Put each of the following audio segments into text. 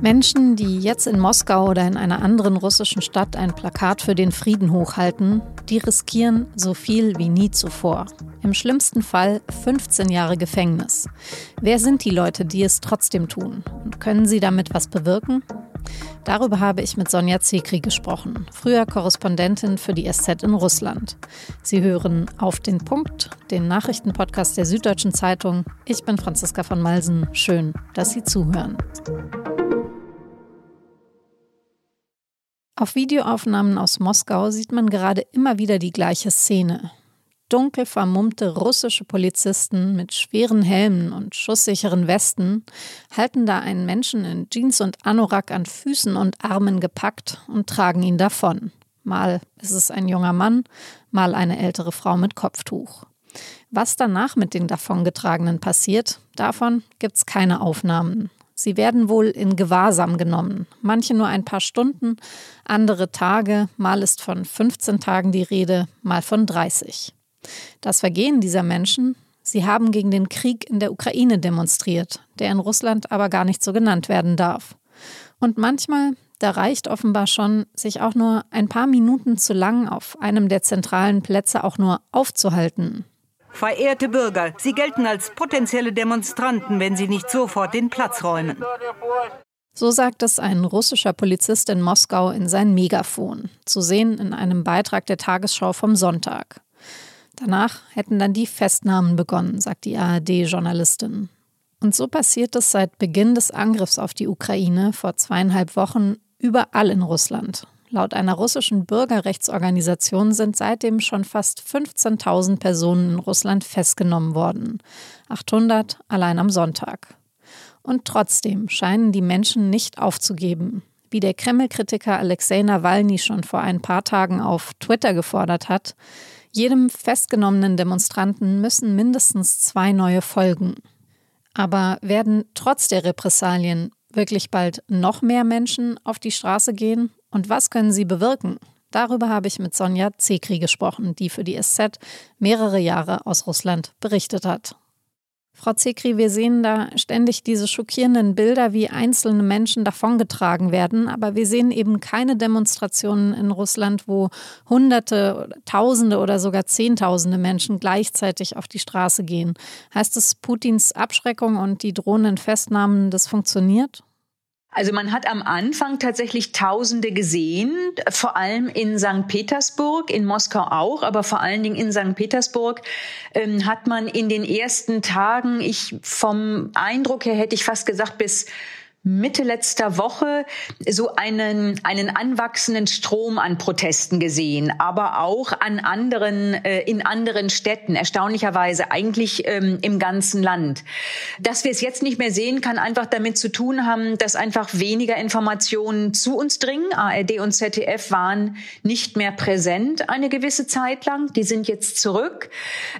Menschen, die jetzt in Moskau oder in einer anderen russischen Stadt ein Plakat für den Frieden hochhalten, die riskieren so viel wie nie zuvor. Im schlimmsten Fall 15 Jahre Gefängnis. Wer sind die Leute, die es trotzdem tun? Und können sie damit was bewirken? Darüber habe ich mit Sonja Zekri gesprochen, früher Korrespondentin für die SZ in Russland. Sie hören Auf den Punkt, den Nachrichtenpodcast der Süddeutschen Zeitung. Ich bin Franziska von Malsen. Schön, dass Sie zuhören. Auf Videoaufnahmen aus Moskau sieht man gerade immer wieder die gleiche Szene. Dunkel vermummte russische Polizisten mit schweren Helmen und schusssicheren Westen halten da einen Menschen in Jeans und Anorak an Füßen und Armen gepackt und tragen ihn davon. Mal ist es ein junger Mann, mal eine ältere Frau mit Kopftuch. Was danach mit den davongetragenen passiert, davon gibt es keine Aufnahmen. Sie werden wohl in Gewahrsam genommen. Manche nur ein paar Stunden, andere Tage, mal ist von 15 Tagen die Rede, mal von 30. Das Vergehen dieser Menschen, sie haben gegen den Krieg in der Ukraine demonstriert, der in Russland aber gar nicht so genannt werden darf. Und manchmal, da reicht offenbar schon, sich auch nur ein paar Minuten zu lang auf einem der zentralen Plätze auch nur aufzuhalten, Verehrte Bürger, Sie gelten als potenzielle Demonstranten, wenn Sie nicht sofort den Platz räumen. So sagt es ein russischer Polizist in Moskau in sein Megafon, zu sehen in einem Beitrag der Tagesschau vom Sonntag. Danach hätten dann die Festnahmen begonnen, sagt die ARD-Journalistin. Und so passiert es seit Beginn des Angriffs auf die Ukraine vor zweieinhalb Wochen überall in Russland. Laut einer russischen Bürgerrechtsorganisation sind seitdem schon fast 15.000 Personen in Russland festgenommen worden. 800 allein am Sonntag. Und trotzdem scheinen die Menschen nicht aufzugeben. Wie der Kreml-Kritiker Alexei Nawalny schon vor ein paar Tagen auf Twitter gefordert hat, jedem festgenommenen Demonstranten müssen mindestens zwei neue folgen. Aber werden trotz der Repressalien wirklich bald noch mehr Menschen auf die Straße gehen? Und was können sie bewirken? Darüber habe ich mit Sonja Zekri gesprochen, die für die SZ mehrere Jahre aus Russland berichtet hat. Frau Zekri, wir sehen da ständig diese schockierenden Bilder, wie einzelne Menschen davongetragen werden, aber wir sehen eben keine Demonstrationen in Russland, wo Hunderte, Tausende oder sogar Zehntausende Menschen gleichzeitig auf die Straße gehen. Heißt es, Putins Abschreckung und die drohenden Festnahmen, das funktioniert? Also man hat am Anfang tatsächlich Tausende gesehen, vor allem in St. Petersburg, in Moskau auch, aber vor allen Dingen in St. Petersburg ähm, hat man in den ersten Tagen, ich vom Eindruck her hätte ich fast gesagt, bis Mitte letzter Woche so einen, einen anwachsenden Strom an Protesten gesehen, aber auch an anderen, äh, in anderen Städten, erstaunlicherweise eigentlich ähm, im ganzen Land. Dass wir es jetzt nicht mehr sehen, kann einfach damit zu tun haben, dass einfach weniger Informationen zu uns dringen. ARD und ZDF waren nicht mehr präsent eine gewisse Zeit lang. Die sind jetzt zurück.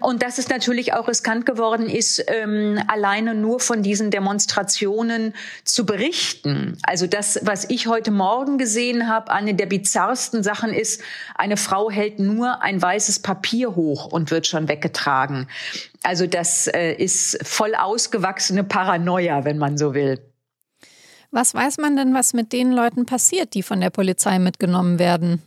Und dass es natürlich auch riskant geworden ist, ähm, alleine nur von diesen Demonstrationen zu berichten berichten. Also das, was ich heute Morgen gesehen habe, eine der bizarrsten Sachen ist, eine Frau hält nur ein weißes Papier hoch und wird schon weggetragen. Also das äh, ist voll ausgewachsene Paranoia, wenn man so will. Was weiß man denn, was mit den Leuten passiert, die von der Polizei mitgenommen werden?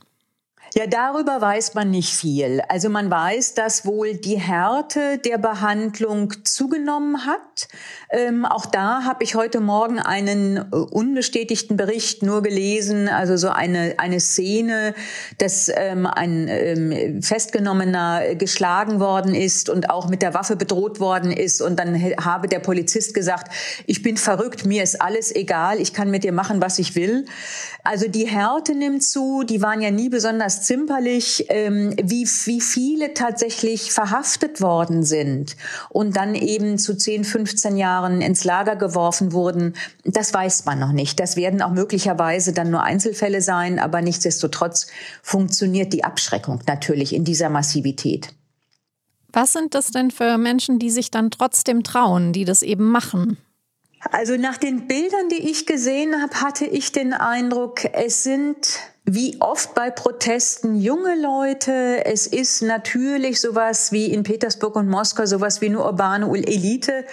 Ja, darüber weiß man nicht viel. Also man weiß, dass wohl die Härte der Behandlung zugenommen hat. Ähm, auch da habe ich heute Morgen einen äh, unbestätigten Bericht nur gelesen, also so eine, eine Szene, dass ähm, ein ähm, Festgenommener geschlagen worden ist und auch mit der Waffe bedroht worden ist. Und dann habe der Polizist gesagt, ich bin verrückt, mir ist alles egal, ich kann mit dir machen, was ich will. Also die Härte nimmt zu, die waren ja nie besonders zimperlich, ähm, wie, wie viele tatsächlich verhaftet worden sind und dann eben zu 10, 15 Jahren ins Lager geworfen wurden, das weiß man noch nicht. Das werden auch möglicherweise dann nur Einzelfälle sein, aber nichtsdestotrotz funktioniert die Abschreckung natürlich in dieser Massivität. Was sind das denn für Menschen, die sich dann trotzdem trauen, die das eben machen? Also nach den Bildern, die ich gesehen habe, hatte ich den Eindruck, es sind wie oft bei Protesten junge Leute. Es ist natürlich sowas wie in Petersburg und Moskau, sowas wie eine urbane Elite.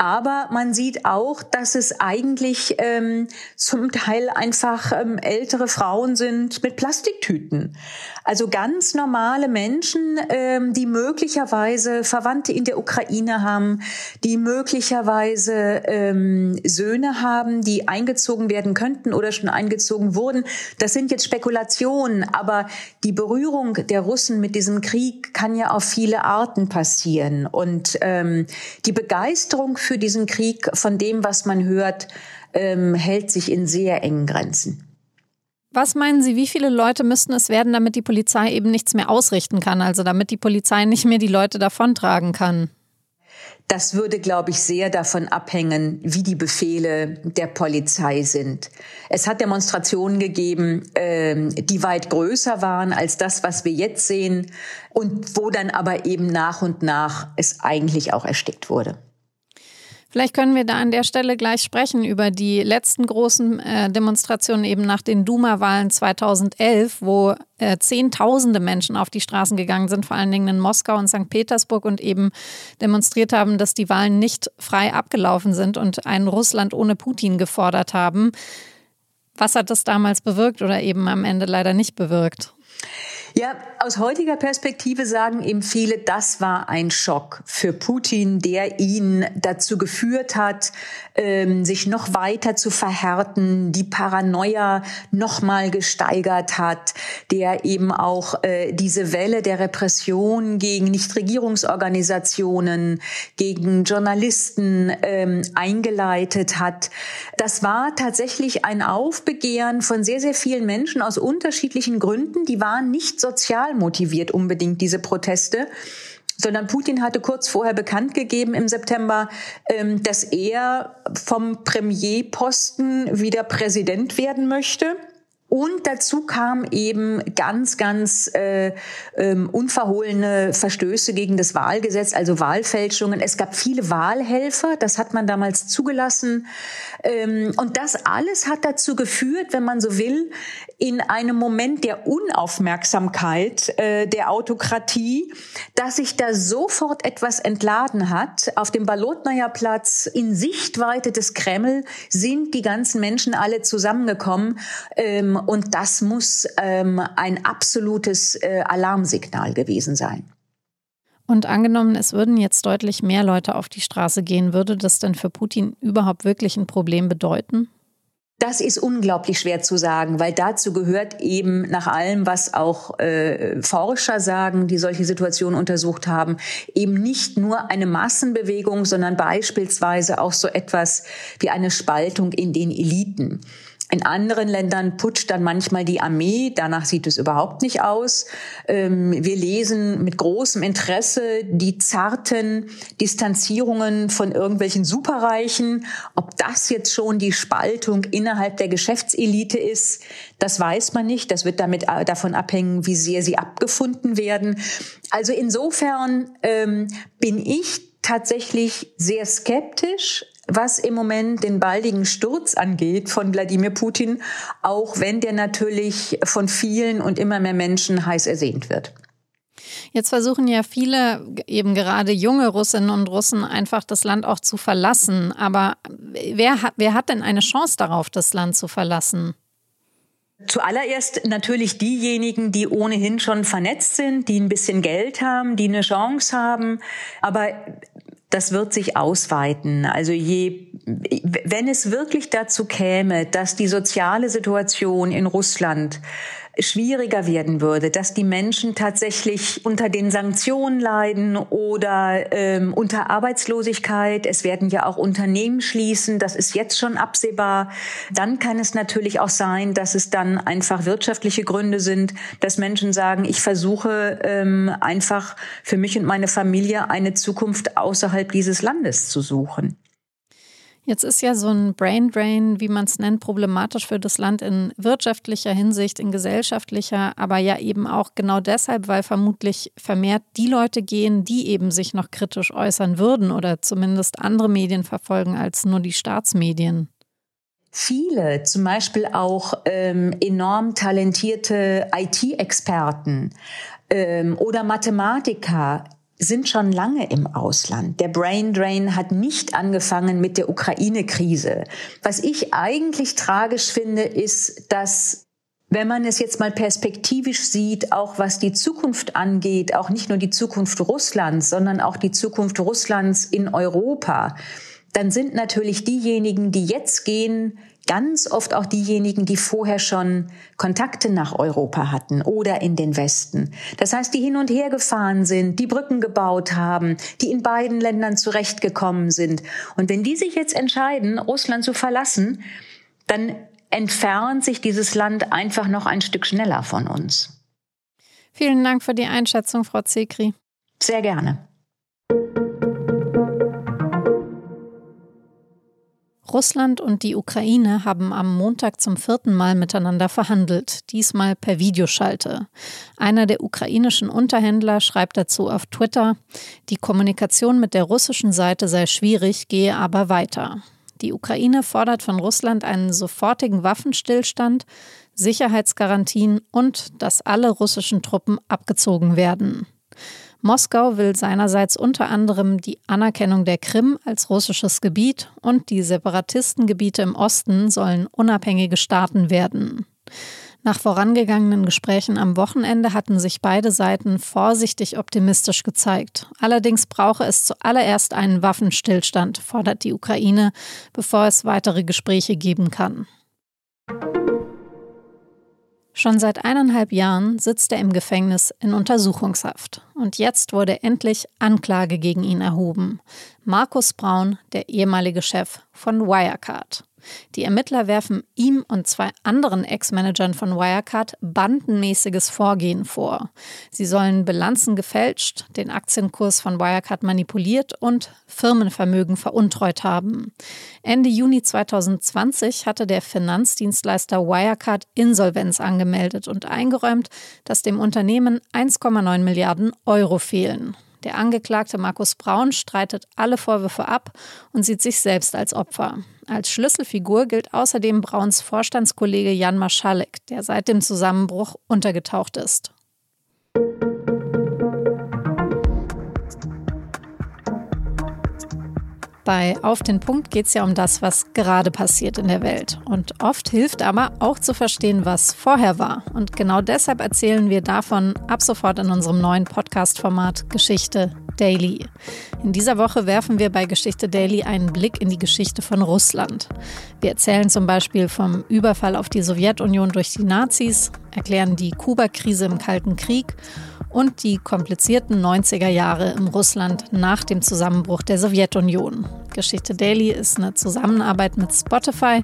Aber man sieht auch, dass es eigentlich ähm, zum Teil einfach ähm, ältere Frauen sind mit Plastiktüten. Also ganz normale Menschen, ähm, die möglicherweise Verwandte in der Ukraine haben, die möglicherweise ähm, Söhne haben, die eingezogen werden könnten oder schon eingezogen wurden. Das sind jetzt Spekulationen, aber die Berührung der Russen mit diesem Krieg kann ja auf viele Arten passieren. Und ähm, die Begeisterung für diesen Krieg, von dem, was man hört, ähm, hält sich in sehr engen Grenzen. Was meinen Sie, wie viele Leute müssten es werden, damit die Polizei eben nichts mehr ausrichten kann, also damit die Polizei nicht mehr die Leute davontragen kann? Das würde, glaube ich, sehr davon abhängen, wie die Befehle der Polizei sind. Es hat Demonstrationen gegeben, ähm, die weit größer waren als das, was wir jetzt sehen und wo dann aber eben nach und nach es eigentlich auch erstickt wurde. Vielleicht können wir da an der Stelle gleich sprechen über die letzten großen äh, Demonstrationen eben nach den Duma-Wahlen 2011, wo äh, Zehntausende Menschen auf die Straßen gegangen sind, vor allen Dingen in Moskau und St. Petersburg und eben demonstriert haben, dass die Wahlen nicht frei abgelaufen sind und ein Russland ohne Putin gefordert haben. Was hat das damals bewirkt oder eben am Ende leider nicht bewirkt? Ja, aus heutiger Perspektive sagen eben viele, das war ein Schock für Putin, der ihn dazu geführt hat, ähm, sich noch weiter zu verhärten, die Paranoia noch mal gesteigert hat, der eben auch äh, diese Welle der Repression gegen Nichtregierungsorganisationen, gegen Journalisten ähm, eingeleitet hat. Das war tatsächlich ein Aufbegehren von sehr, sehr vielen Menschen aus unterschiedlichen Gründen. Die waren nicht sozial motiviert unbedingt, diese Proteste sondern Putin hatte kurz vorher bekannt gegeben im September, ähm, dass er vom Premierposten wieder Präsident werden möchte. Und dazu kam eben ganz, ganz äh, ähm, unverhohlene Verstöße gegen das Wahlgesetz, also Wahlfälschungen. Es gab viele Wahlhelfer, das hat man damals zugelassen. Ähm, und das alles hat dazu geführt, wenn man so will, in einem Moment der Unaufmerksamkeit äh, der Autokratie, dass sich da sofort etwas entladen hat. Auf dem Balotnaja Platz in Sichtweite des Kreml sind die ganzen Menschen alle zusammengekommen. Ähm, und das muss ähm, ein absolutes äh, Alarmsignal gewesen sein. Und angenommen, es würden jetzt deutlich mehr Leute auf die Straße gehen, würde das denn für Putin überhaupt wirklich ein Problem bedeuten? Das ist unglaublich schwer zu sagen, weil dazu gehört eben nach allem, was auch äh, Forscher sagen, die solche Situationen untersucht haben, eben nicht nur eine Massenbewegung, sondern beispielsweise auch so etwas wie eine Spaltung in den Eliten. In anderen Ländern putscht dann manchmal die Armee. Danach sieht es überhaupt nicht aus. Ähm, wir lesen mit großem Interesse die zarten Distanzierungen von irgendwelchen Superreichen. Ob das jetzt schon die Spaltung innerhalb der Geschäftselite ist, das weiß man nicht. Das wird damit äh, davon abhängen, wie sehr sie abgefunden werden. Also insofern ähm, bin ich tatsächlich sehr skeptisch, was im Moment den baldigen Sturz angeht von Wladimir Putin, auch wenn der natürlich von vielen und immer mehr Menschen heiß ersehnt wird. Jetzt versuchen ja viele, eben gerade junge Russinnen und Russen, einfach das Land auch zu verlassen. Aber wer hat, wer hat denn eine Chance darauf, das Land zu verlassen? Zuallererst natürlich diejenigen, die ohnehin schon vernetzt sind, die ein bisschen Geld haben, die eine Chance haben. Aber das wird sich ausweiten. Also je, wenn es wirklich dazu käme, dass die soziale Situation in Russland schwieriger werden würde, dass die Menschen tatsächlich unter den Sanktionen leiden oder ähm, unter Arbeitslosigkeit. Es werden ja auch Unternehmen schließen, das ist jetzt schon absehbar. Dann kann es natürlich auch sein, dass es dann einfach wirtschaftliche Gründe sind, dass Menschen sagen, ich versuche ähm, einfach für mich und meine Familie eine Zukunft außerhalb dieses Landes zu suchen. Jetzt ist ja so ein Brain Drain, wie man es nennt, problematisch für das Land in wirtschaftlicher Hinsicht, in gesellschaftlicher, aber ja eben auch genau deshalb, weil vermutlich vermehrt die Leute gehen, die eben sich noch kritisch äußern würden oder zumindest andere Medien verfolgen als nur die Staatsmedien. Viele, zum Beispiel auch ähm, enorm talentierte IT-Experten ähm, oder Mathematiker, sind schon lange im Ausland. Der Brain Drain hat nicht angefangen mit der Ukraine-Krise. Was ich eigentlich tragisch finde, ist, dass wenn man es jetzt mal perspektivisch sieht, auch was die Zukunft angeht, auch nicht nur die Zukunft Russlands, sondern auch die Zukunft Russlands in Europa, dann sind natürlich diejenigen, die jetzt gehen, ganz oft auch diejenigen, die vorher schon Kontakte nach Europa hatten oder in den Westen. Das heißt, die hin und her gefahren sind, die Brücken gebaut haben, die in beiden Ländern zurechtgekommen sind. Und wenn die sich jetzt entscheiden, Russland zu verlassen, dann entfernt sich dieses Land einfach noch ein Stück schneller von uns. Vielen Dank für die Einschätzung, Frau Zekri. Sehr gerne. Russland und die Ukraine haben am Montag zum vierten Mal miteinander verhandelt, diesmal per Videoschalte. Einer der ukrainischen Unterhändler schreibt dazu auf Twitter, die Kommunikation mit der russischen Seite sei schwierig, gehe aber weiter. Die Ukraine fordert von Russland einen sofortigen Waffenstillstand, Sicherheitsgarantien und dass alle russischen Truppen abgezogen werden. Moskau will seinerseits unter anderem die Anerkennung der Krim als russisches Gebiet und die Separatistengebiete im Osten sollen unabhängige Staaten werden. Nach vorangegangenen Gesprächen am Wochenende hatten sich beide Seiten vorsichtig optimistisch gezeigt. Allerdings brauche es zuallererst einen Waffenstillstand, fordert die Ukraine, bevor es weitere Gespräche geben kann. Schon seit eineinhalb Jahren sitzt er im Gefängnis in Untersuchungshaft. Und jetzt wurde endlich Anklage gegen ihn erhoben. Markus Braun, der ehemalige Chef von Wirecard. Die Ermittler werfen ihm und zwei anderen Ex-Managern von Wirecard bandenmäßiges Vorgehen vor. Sie sollen Bilanzen gefälscht, den Aktienkurs von Wirecard manipuliert und Firmenvermögen veruntreut haben. Ende Juni 2020 hatte der Finanzdienstleister Wirecard Insolvenz angemeldet und eingeräumt, dass dem Unternehmen 1,9 Milliarden Euro fehlen. Der Angeklagte Markus Braun streitet alle Vorwürfe ab und sieht sich selbst als Opfer. Als Schlüsselfigur gilt außerdem Brauns Vorstandskollege Jan Maschalek, der seit dem Zusammenbruch untergetaucht ist. Bei Auf den Punkt geht es ja um das, was gerade passiert in der Welt. Und oft hilft aber auch zu verstehen, was vorher war. Und genau deshalb erzählen wir davon ab sofort in unserem neuen Podcast-Format Geschichte Daily. In dieser Woche werfen wir bei Geschichte Daily einen Blick in die Geschichte von Russland. Wir erzählen zum Beispiel vom Überfall auf die Sowjetunion durch die Nazis, erklären die Kuba-Krise im Kalten Krieg und die komplizierten 90er Jahre im Russland nach dem Zusammenbruch der Sowjetunion. Geschichte Daily ist eine Zusammenarbeit mit Spotify.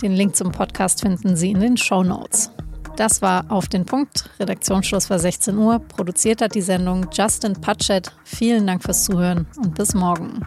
Den Link zum Podcast finden Sie in den Show Notes. Das war auf den Punkt. Redaktionsschluss war 16 Uhr. Produziert hat die Sendung Justin Patchett. Vielen Dank fürs Zuhören und bis morgen.